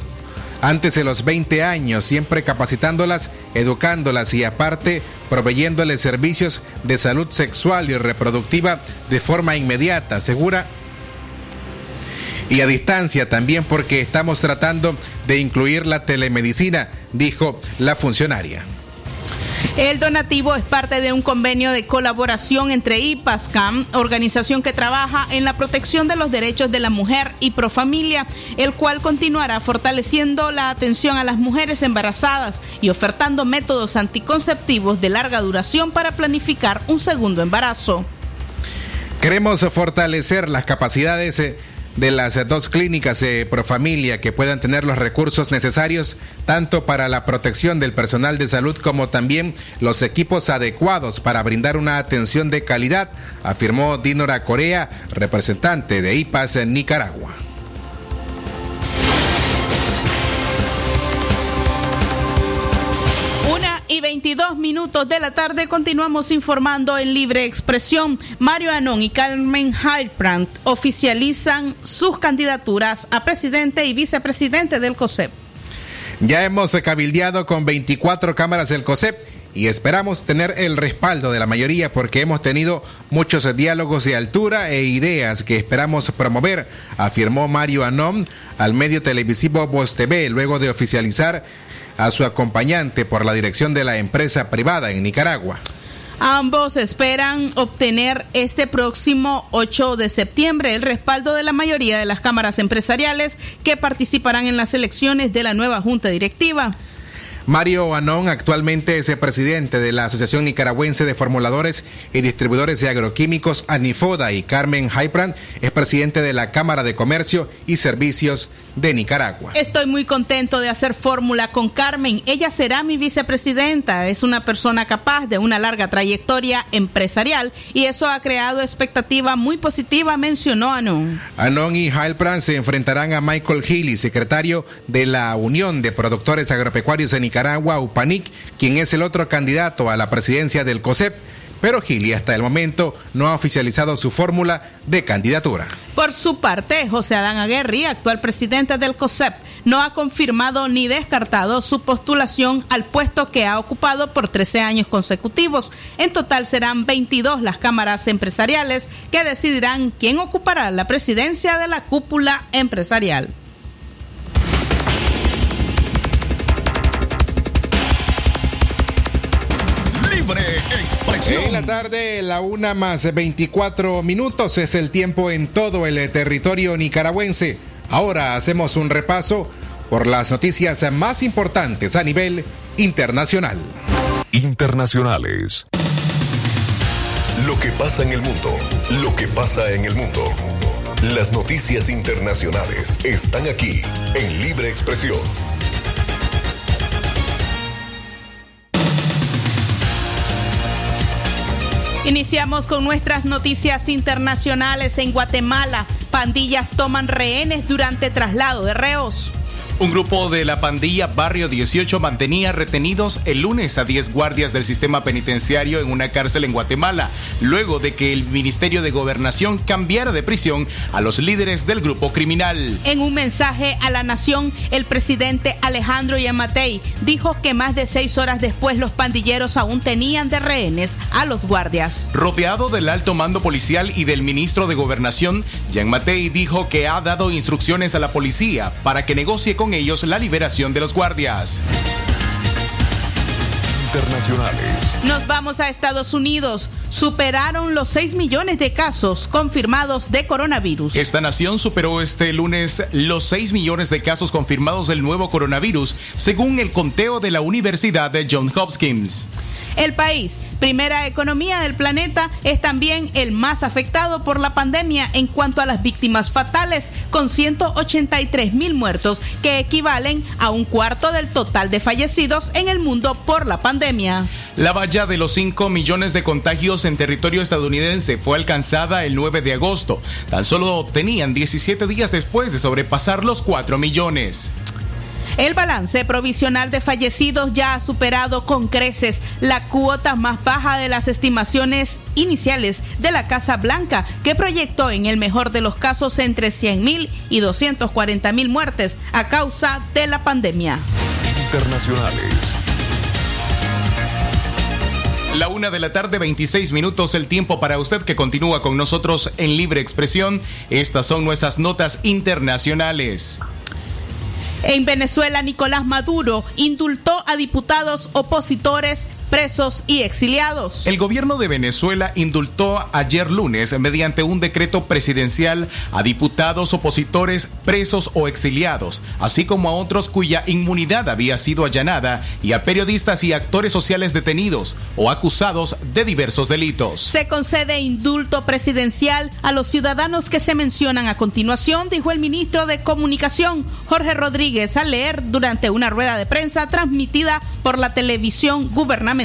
antes de los 20 años, siempre capacitándolas, educándolas y aparte proveyéndoles servicios de salud sexual y reproductiva de forma inmediata, segura y a distancia también porque estamos tratando de incluir la telemedicina, dijo la funcionaria. El donativo es parte de un convenio de colaboración entre IPASCAM, organización que trabaja en la protección de los derechos de la mujer y Profamilia, el cual continuará fortaleciendo la atención a las mujeres embarazadas y ofertando métodos anticonceptivos de larga duración para planificar un segundo embarazo. Queremos fortalecer las capacidades eh, de las dos clínicas de Profamilia que puedan tener los recursos necesarios tanto para la protección del personal de salud como también los equipos adecuados para brindar una atención de calidad, afirmó Dinora Corea, representante de IPAS en Nicaragua. Y 22 minutos de la tarde continuamos informando en libre expresión. Mario Anón y Carmen Heilbrand oficializan sus candidaturas a presidente y vicepresidente del COSEP. Ya hemos cabildeado con 24 cámaras del COSEP y esperamos tener el respaldo de la mayoría porque hemos tenido muchos diálogos de altura e ideas que esperamos promover, afirmó Mario Anón al medio televisivo Voz TV luego de oficializar a su acompañante por la dirección de la empresa privada en Nicaragua. Ambos esperan obtener este próximo 8 de septiembre el respaldo de la mayoría de las cámaras empresariales que participarán en las elecciones de la nueva junta directiva. Mario Anón actualmente es el presidente de la Asociación Nicaragüense de Formuladores y Distribuidores de Agroquímicos, ANIFODA, y Carmen Haipran es presidente de la Cámara de Comercio y Servicios de Nicaragua. Estoy muy contento de hacer fórmula con Carmen. Ella será mi vicepresidenta. Es una persona capaz de una larga trayectoria empresarial y eso ha creado expectativa muy positiva, mencionó Anon. Anon y Heilpran se enfrentarán a Michael Healy, secretario de la Unión de Productores Agropecuarios de Nicaragua, UPANIC, quien es el otro candidato a la presidencia del COSEP pero Gili hasta el momento no ha oficializado su fórmula de candidatura. Por su parte, José Adán Aguerri, actual presidente del COSEP, no ha confirmado ni descartado su postulación al puesto que ha ocupado por 13 años consecutivos. En total serán 22 las cámaras empresariales que decidirán quién ocupará la presidencia de la cúpula empresarial. En la tarde, la una más 24 minutos es el tiempo en todo el territorio nicaragüense. Ahora hacemos un repaso por las noticias más importantes a nivel internacional. Internacionales. Lo que pasa en el mundo. Lo que pasa en el mundo. Las noticias internacionales están aquí en Libre Expresión. Iniciamos con nuestras noticias internacionales en Guatemala. Pandillas toman rehenes durante traslado de reos. Un grupo de la pandilla Barrio 18 mantenía retenidos el lunes a 10 guardias del sistema penitenciario en una cárcel en Guatemala, luego de que el Ministerio de Gobernación cambiara de prisión a los líderes del grupo criminal. En un mensaje a la nación, el presidente Alejandro Yamatei dijo que más de seis horas después los pandilleros aún tenían de rehenes a los guardias. Rodeado del alto mando policial y del ministro de Gobernación, Yamatei dijo que ha dado instrucciones a la policía para que negocie con ellos la liberación de los guardias. internacionales. Nos vamos a Estados Unidos. Superaron los 6 millones de casos confirmados de coronavirus. Esta nación superó este lunes los 6 millones de casos confirmados del nuevo coronavirus, según el conteo de la Universidad de Johns Hopkins. El país, primera economía del planeta, es también el más afectado por la pandemia en cuanto a las víctimas fatales, con 183 mil muertos, que equivalen a un cuarto del total de fallecidos en el mundo por la pandemia. La valla de los 5 millones de contagios en territorio estadounidense fue alcanzada el 9 de agosto. Tan solo tenían 17 días después de sobrepasar los 4 millones. El balance provisional de fallecidos ya ha superado con creces la cuota más baja de las estimaciones iniciales de la Casa Blanca, que proyectó en el mejor de los casos entre 100.000 y 240.000 muertes a causa de la pandemia. Internacionales. La una de la tarde, 26 minutos, el tiempo para usted que continúa con nosotros en libre expresión. Estas son nuestras notas internacionales. En Venezuela, Nicolás Maduro indultó a diputados opositores presos y exiliados. El gobierno de Venezuela indultó ayer lunes, mediante un decreto presidencial, a diputados opositores presos o exiliados, así como a otros cuya inmunidad había sido allanada, y a periodistas y actores sociales detenidos o acusados de diversos delitos. Se concede indulto presidencial a los ciudadanos que se mencionan a continuación, dijo el ministro de Comunicación, Jorge Rodríguez, al leer durante una rueda de prensa transmitida por la televisión gubernamental.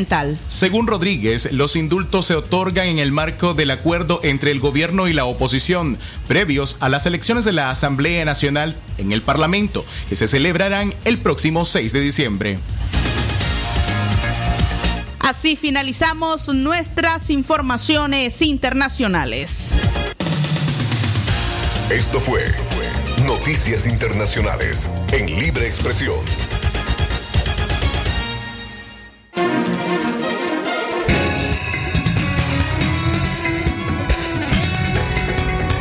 Según Rodríguez, los indultos se otorgan en el marco del acuerdo entre el gobierno y la oposición, previos a las elecciones de la Asamblea Nacional en el Parlamento, que se celebrarán el próximo 6 de diciembre. Así finalizamos nuestras informaciones internacionales. Esto fue Noticias Internacionales en Libre Expresión.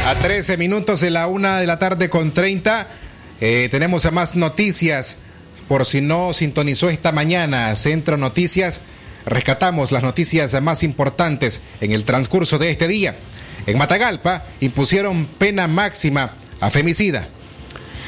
A 13 minutos de la una de la tarde con 30, eh, tenemos a más noticias. Por si no sintonizó esta mañana, Centro Noticias, rescatamos las noticias más importantes en el transcurso de este día. En Matagalpa impusieron pena máxima a femicida.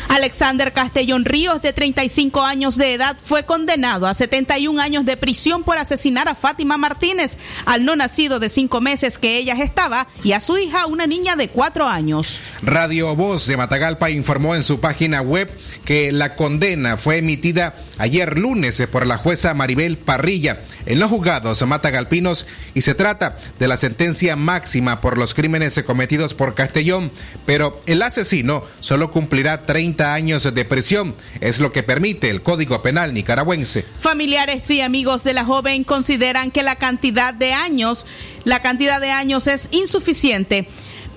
Alexander Castellón Ríos, de 35 años de edad, fue condenado a 71 años de prisión por asesinar a Fátima Martínez, al no nacido de cinco meses que ella estaba, y a su hija, una niña de cuatro años. Radio Voz de Matagalpa informó en su página web que la condena fue emitida ayer lunes por la jueza Maribel Parrilla en los juzgados matagalpinos y se trata de la sentencia máxima por los crímenes cometidos por Castellón, pero el asesino solo cumplirá 30 años de prisión, es lo que permite el Código Penal nicaragüense. Familiares y amigos de la joven consideran que la cantidad de años, la cantidad de años es insuficiente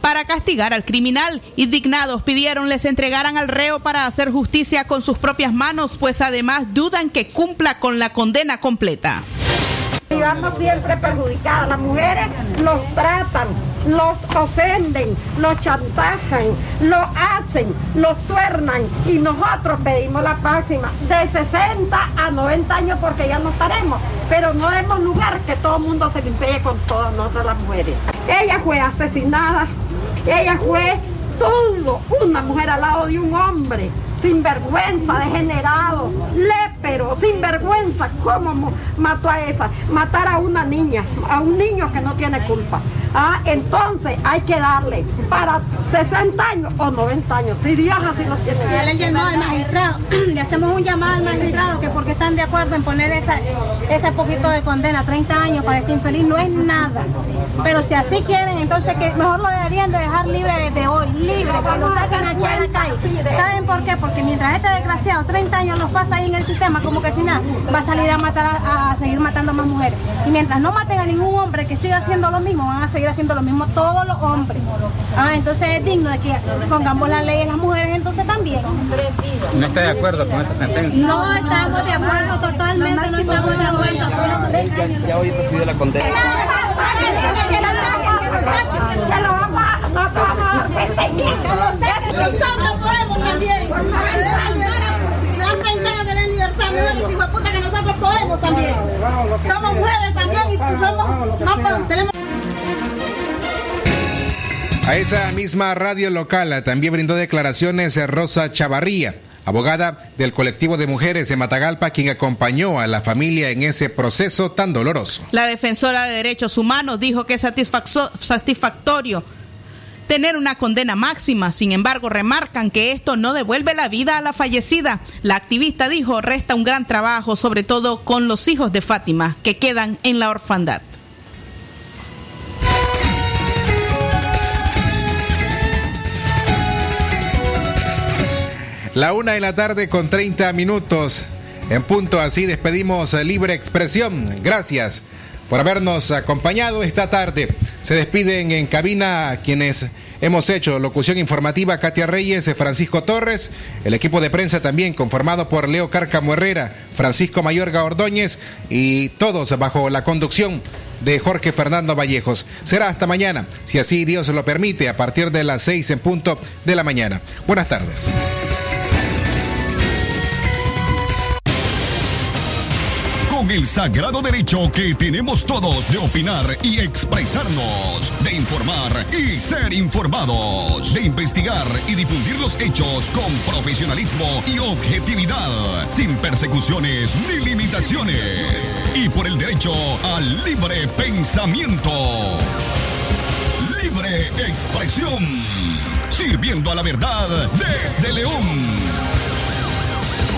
para castigar al criminal. Indignados pidieron les entregaran al reo para hacer justicia con sus propias manos, pues además dudan que cumpla con la condena completa. Vamos siempre perjudicadas. Las mujeres los tratan, los ofenden, los chantajan, lo hacen, los tuernan y nosotros pedimos la máxima de 60 a 90 años porque ya no estaremos. Pero no demos lugar que todo el mundo se limpie con todas nosotras las mujeres. Ella fue asesinada, ella fue todo, una mujer al lado de un hombre sin vergüenza, degenerado, lépero, sin vergüenza. ¿Cómo mató a esa? Matar a una niña, a un niño que no tiene culpa. Ah, entonces hay que darle para 60 años o 90 años, si Dios así lo tiene. Ya le llamó al magistrado, le hacemos un llamado al magistrado que porque están de acuerdo en poner esa, ese poquito de condena, 30 años para este infeliz, no es nada. Pero si así quieren, entonces que mejor lo deberían de dejar libre desde hoy, libre, que lo saquen aquí la calle. ¿Saben por qué? Mientras este desgraciado 30 años los pasa ahí en el sistema, como que si nada, va a salir a matar a, a seguir matando a más mujeres. Y mientras no maten a ningún hombre que siga haciendo lo mismo, van a seguir haciendo lo mismo todos los hombres. Ah, entonces es digno de que pongamos la ley en las mujeres entonces también. ¿No está de acuerdo con esa sentencia? No estamos de acuerdo totalmente, no estamos de acuerdo. Ya, ya hoy recibió la condena. Que lo vamos a, no vamos a perseguir. Nosotros podemos también. Si dan 30 años de libertad, no los hijos de puta que nosotros también. Somos mujeres también y somos, no, tenemos... A esa misma radio local también brindó declaraciones Rosa Chavarría, abogada del colectivo de mujeres de Matagalpa, quien acompañó a la familia en ese proceso tan doloroso. La defensora de derechos humanos dijo que es satisfactorio tener una condena máxima. Sin embargo, remarcan que esto no devuelve la vida a la fallecida. La activista dijo, resta un gran trabajo, sobre todo con los hijos de Fátima, que quedan en la orfandad. La una de la tarde con 30 minutos. En punto así despedimos Libre Expresión. Gracias por habernos acompañado esta tarde. Se despiden en cabina quienes hemos hecho locución informativa Katia Reyes, Francisco Torres, el equipo de prensa también conformado por Leo Cárcamo Herrera, Francisco Mayorga Ordóñez y todos bajo la conducción de Jorge Fernando Vallejos. Será hasta mañana, si así Dios lo permite, a partir de las seis en punto de la mañana. Buenas tardes. El sagrado derecho que tenemos todos de opinar y expresarnos, de informar y ser informados, de investigar y difundir los hechos con profesionalismo y objetividad, sin persecuciones ni limitaciones, y por el derecho al libre pensamiento. Libre expresión, sirviendo a la verdad desde León.